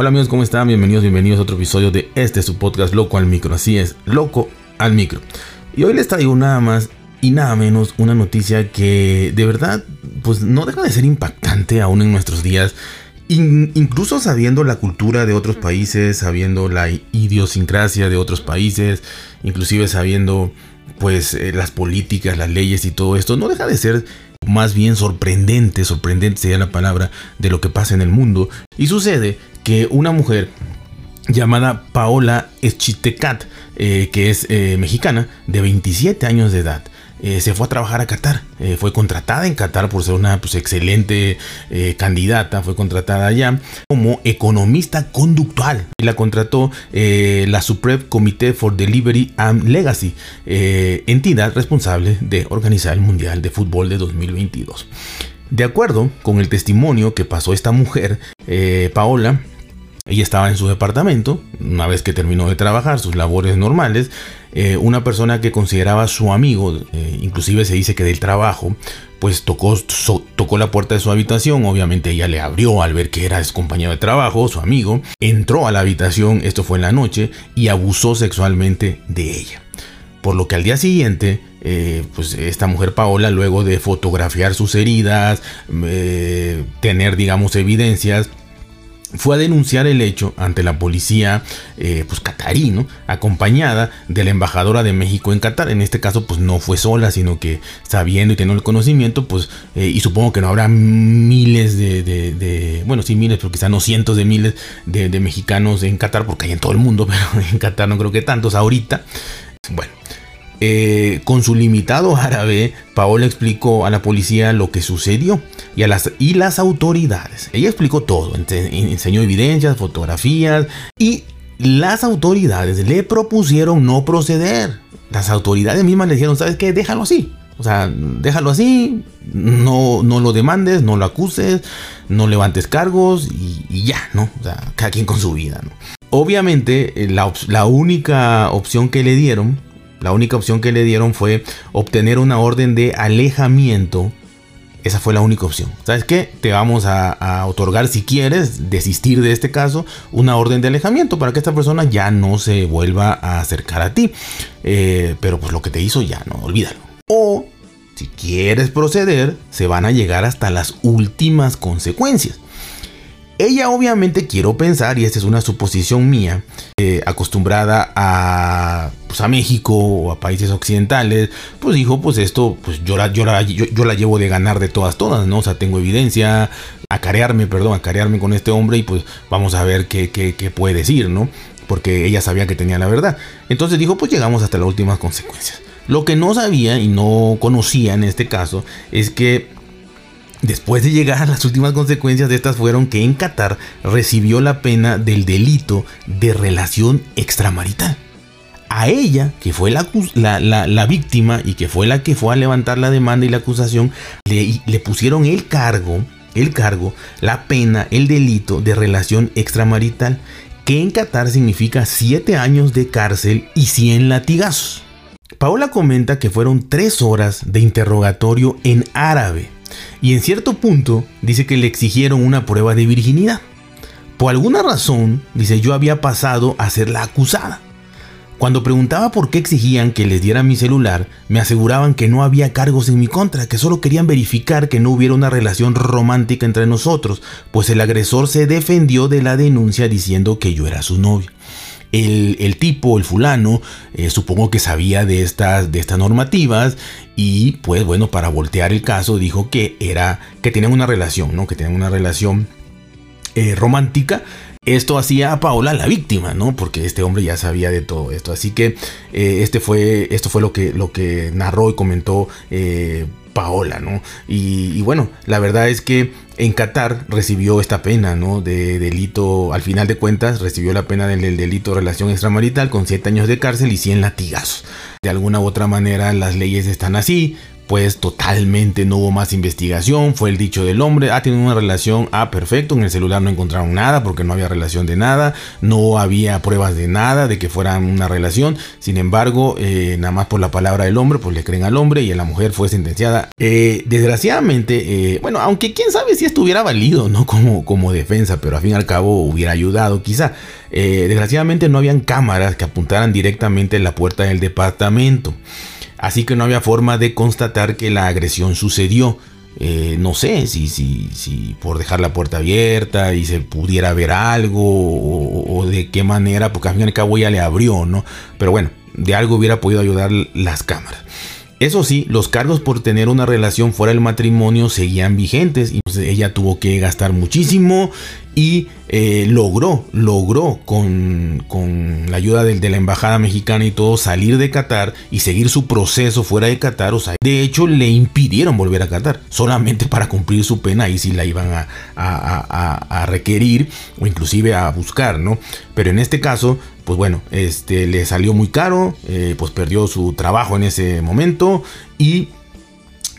Hola amigos, ¿cómo están? Bienvenidos, bienvenidos a otro episodio de este su podcast Loco al Micro. Así es, Loco al Micro. Y hoy les traigo nada más y nada menos una noticia que de verdad pues no deja de ser impactante aún en nuestros días. incluso sabiendo la cultura de otros países, sabiendo la idiosincrasia de otros países, inclusive sabiendo pues eh, las políticas, las leyes y todo esto, no deja de ser más bien sorprendente, sorprendente sería la palabra de lo que pasa en el mundo. Y sucede que una mujer llamada Paola Eschitecat, eh, que es eh, mexicana, de 27 años de edad, eh, se fue a trabajar a Qatar. fue contratada en Qatar por ser una pues, excelente candidata. Fue contratada allá como economista conductual. Y la contrató la Supreme Committee for Delivery and Legacy, entidad responsable de organizar el Mundial de Fútbol de 2022. De acuerdo con el testimonio que pasó esta mujer, Paola, ella estaba en su departamento, una vez que terminó de trabajar sus labores normales, eh, una persona que consideraba su amigo, eh, inclusive se dice que del trabajo, pues tocó, tocó la puerta de su habitación, obviamente ella le abrió al ver que era su compañero de trabajo, su amigo, entró a la habitación, esto fue en la noche, y abusó sexualmente de ella. Por lo que al día siguiente, eh, pues esta mujer Paola, luego de fotografiar sus heridas, tener, digamos, evidencias, fue a denunciar el hecho ante la policía eh, pues catarí, acompañada de la embajadora de México en Qatar. En este caso pues no fue sola, sino que sabiendo y teniendo el conocimiento, pues eh, y supongo que no habrá miles de, bueno sí miles, pero quizá no cientos de miles de, mexicanos en Qatar, porque hay en todo el mundo, pero en Qatar no creo que tantos ahorita. Bueno, eh, con su limitado árabe, Paola explicó a la policía lo que sucedió y, a las, y las autoridades. Ella explicó todo, enseñó evidencias, fotografías y las autoridades le propusieron no proceder. Las autoridades mismas le dijeron, ¿sabes qué? Déjalo así. O sea, déjalo así, no, no lo demandes, no lo acuses, no levantes cargos y, ya, ¿no? O sea, cada quien con su vida, ¿no? Obviamente, la, la única opción que le dieron la única opción que le dieron fue obtener una orden de alejamiento. Esa fue la única opción. ¿Sabes qué? Te vamos a, otorgar, si quieres, desistir de este caso, una orden de alejamiento para que esta persona ya no se vuelva a acercar a ti. Eh, pero pues lo que te hizo ya no, olvídalo. O si quieres proceder, se van a llegar hasta las últimas consecuencias. Ella obviamente quiero pensar, y esta es una suposición mía, acostumbrada a, pues, a México o a países occidentales, pues dijo, pues esto, pues yo la, yo, la llevo de ganar de todas, todas, ¿no? O sea, tengo evidencia, acarearme, perdón, acarearme con este hombre y pues vamos a ver qué, qué, qué puede decir, ¿no? Porque ella sabía que tenía la verdad. Entonces dijo, pues llegamos hasta las últimas consecuencias. Lo que no sabía y no conocía en este caso es que Después de llegar a las últimas consecuencias de estas fueron que en Qatar recibió la pena del delito de relación extramarital. A ella, que fue la, la, víctima y que fue la que fue a levantar la demanda y la acusación, le, le pusieron el cargo, el cargo, la pena, el delito de relación extramarital, que en Qatar significa 7 años de cárcel y 100 latigazos. Paola comenta que fueron 3 horas de interrogatorio en árabe y en cierto punto dice que le exigieron una prueba de virginidad. Por alguna razón, dice, yo había pasado a ser la acusada. Cuando preguntaba por qué exigían que les diera mi celular, me aseguraban que no había cargos en mi contra, que solo querían verificar que no hubiera una relación romántica entre nosotros, pues el agresor se defendió de la denuncia diciendo que yo era su novio. El, tipo, el fulano, eh, supongo que sabía de estas, de estas normativas y pues bueno, para voltear el caso dijo que era, que tenían una relación, ¿no? Que tenían una relación eh, romántica. Esto hacía a Paola la víctima, ¿no? Porque este hombre ya sabía de todo esto. Así que eh, este fue, esto fue lo que, lo que narró y comentó Paola, ¿no? Y, bueno, la verdad es que en Qatar recibió esta pena, ¿no? De delito, al final de cuentas, recibió la pena del, delito de relación extramarital con 7 años de cárcel y 100 latigazos. De alguna u otra manera las leyes están así, pues totalmente no hubo más investigación, fue el dicho del hombre, ah, tiene una relación, ah, perfecto, en el celular no encontraron nada porque no había relación de nada, no había pruebas de nada, de que fueran una relación, sin embargo, eh, nada más por la palabra del hombre, pues le creen al hombre y la mujer fue sentenciada. Eh, desgraciadamente, eh, bueno, aunque quién sabe si estuviera válido, ¿no? Como, como defensa, pero al fin y al cabo hubiera ayudado quizá. desgraciadamente no habían cámaras que apuntaran directamente en la puerta del departamento así que no había forma de constatar que la agresión sucedió. Eh, no sé si, si, si, por dejar la puerta abierta y se pudiera ver algo o, de qué manera, porque al fin y al cabo ya le abrió, ¿no? Pero bueno, de algo hubiera podido ayudar las cámaras. Eso sí, los cargos por tener una relación fuera del matrimonio seguían vigentes y ella tuvo que gastar muchísimo y eh, logró, logró con, la ayuda de, la embajada mexicana y todo salir de Qatar y seguir su proceso fuera de Qatar. O sea, de hecho le impidieron volver a Qatar solamente para cumplir su pena y si la iban a, requerir o inclusive a buscar, ¿no? Pero en este caso, pues bueno, este le salió muy caro, eh, pues perdió su trabajo en ese momento y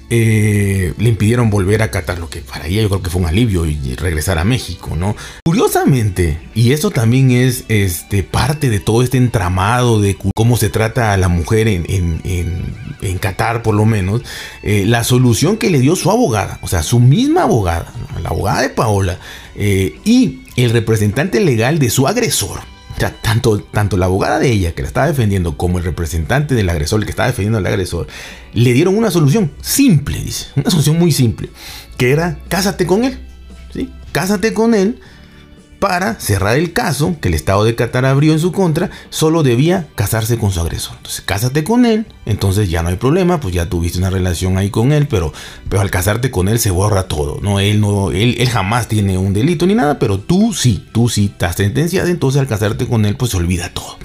eh, le impidieron volver a Qatar, lo que para ella yo creo que fue un alivio y regresar a México, ¿no? Curiosamente, y eso también es este, parte de todo este entramado de cómo se trata a la mujer en, en, Qatar, por lo menos, eh, la solución que le dio su abogada, o sea, su misma abogada, la abogada de Paola, y el representante legal de su agresor, tanto, tanto la abogada de ella que la estaba defendiendo como el representante del agresor, el que estaba defendiendo al agresor, le dieron una solución simple, dice, una solución muy simple, que era cásate con él, ¿sí? Cásate con él para cerrar el caso que el Estado de Qatar abrió en su contra, solo debía casarse con su agresor. Entonces, cásate con él, entonces ya no hay problema, pues ya tuviste una relación ahí con él, pero, pero al casarte con él se borra todo. No, él no, él, él jamás tiene un delito ni nada, pero tú sí, tú sí estás sentenciado, entonces al casarte con él, pues se olvida todo.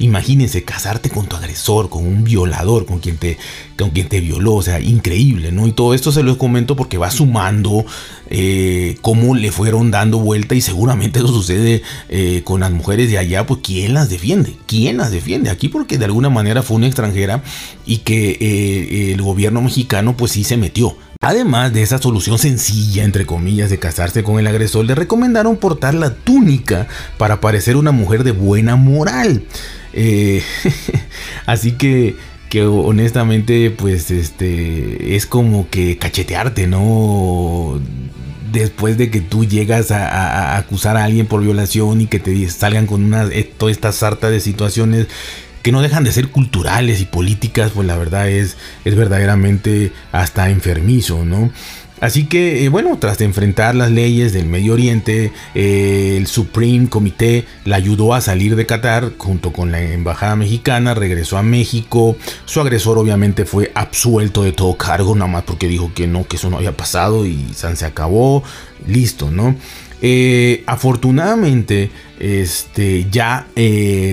Imagínense casarte con tu agresor, con un violador, con quien te, con quien te violó, o sea, increíble, ¿no? Y todo esto se lo comento porque va sumando eh, cómo le fueron dando vuelta y seguramente eso sucede eh, con las mujeres de allá, pues ¿quién las defiende? ¿Quién las defiende? Aquí porque de alguna manera fue una extranjera y que eh, el gobierno mexicano pues sí se metió. Además de esa solución sencilla, entre comillas, de casarse con el agresor, le recomendaron portar la túnica para parecer una mujer de buena moral. Eh, así que, que honestamente, pues este, es como que cachetearte, ¿no? Después de que tú llegas a, acusar a alguien por violación y que te salgan con una, eh, toda esta sarta de situaciones que no dejan de ser culturales y políticas, pues la verdad es, es verdaderamente hasta enfermizo, ¿no? Así que, eh, bueno, tras de enfrentar las leyes del Medio Oriente, eh, el Supreme Comité la ayudó a salir de Qatar junto con la embajada mexicana, regresó a México. Su agresor obviamente fue absuelto de todo cargo, nada más porque dijo que no, que eso no había pasado y se acabó, listo, ¿no? Eh, afortunadamente, este, ya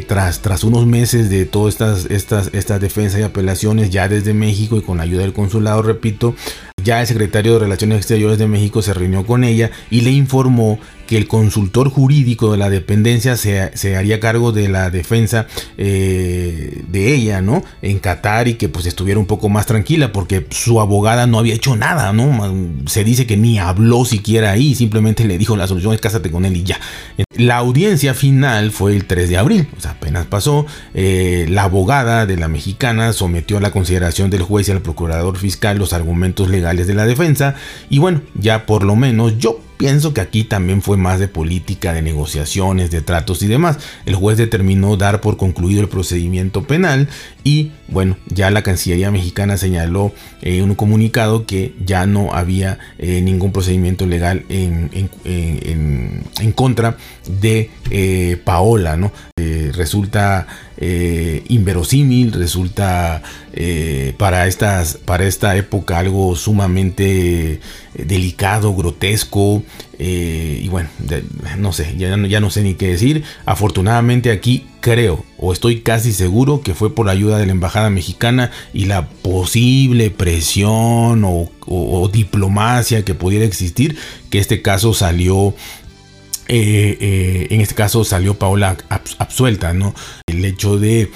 tras, tras unos meses de todas estas, estas, estas defensas y apelaciones, ya desde México y con la ayuda del consulado, repito, ya el secretario de Relaciones Exteriores de México se reunió con ella y le informó que el consultor jurídico de la dependencia se, haría cargo de la defensa eh, de ella, ¿no? En Qatar y que pues estuviera un poco más tranquila porque su abogada no había hecho nada, ¿no? Se dice que ni habló siquiera ahí, simplemente le dijo la solución es cásate con él y ya. La audiencia final fue el 3 de abril, apenas pasó. Eh, la abogada de la mexicana sometió a la consideración del juez y al procurador fiscal los argumentos legales de la defensa y bueno, ya por lo menos yo Pienso que aquí también fue más de política, de negociaciones, de tratos y demás. El juez determinó dar por concluido el procedimiento penal y bueno, ya la Cancillería mexicana señaló en un comunicado que ya no había eh, ningún procedimiento legal en, en, contra de eh, Paola, ¿no? Eh, inverosímil, resulta para, estas, para esta época algo sumamente delicado, grotesco, y bueno, no sé, ya, no sé ni qué decir. Afortunadamente aquí creo o estoy casi seguro que fue por ayuda de la embajada mexicana y la posible presión o, diplomacia que pudiera existir que este caso salió eh, eh, en este caso salió Paola absuelta no el hecho de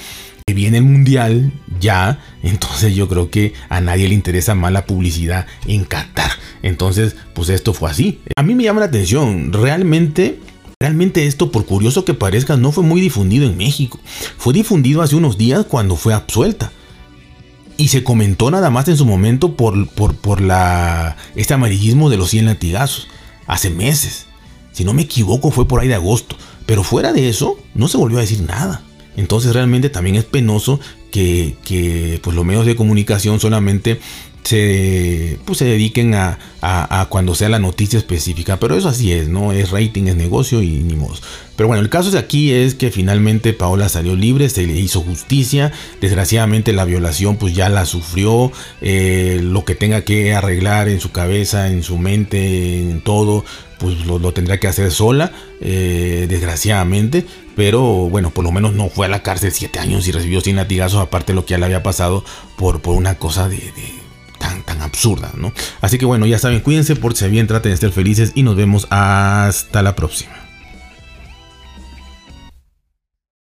viene el mundial ya, entonces yo creo que a nadie le interesa más la publicidad en Qatar. Entonces, pues esto fue así. A mí me llama la atención, realmente Realmente esto, por curioso que parezca, no fue muy difundido en México. Fue difundido hace unos días cuando fue absuelta. Y se comentó nada más en su momento por, por, por la, este amarillismo de los 100 latigazos. Hace meses. Si no me equivoco, fue por ahí de agosto. Pero fuera de eso, no se volvió a decir nada. Entonces realmente también es penoso que, pues, los medios de comunicación solamente se, pues, se dediquen a, cuando sea la noticia específica. Pero eso así es, ¿no? Es rating, es negocio y ni modo. Pero bueno, el caso de aquí es que finalmente Paola salió libre, se le hizo justicia. Desgraciadamente la violación pues ya la sufrió. Eh, lo que tenga que arreglar en su cabeza, en su mente, en todo, pues lo, tendrá que hacer sola, eh, desgraciadamente. Pero bueno, por lo menos no fue a la cárcel siete años y recibió 100 latigazos, aparte de lo que ya le había pasado por, por una cosa de tan, tan absurda, ¿no? Así que bueno, ya saben, cuídense, por si bien, traten de ser felices y nos vemos hasta la próxima.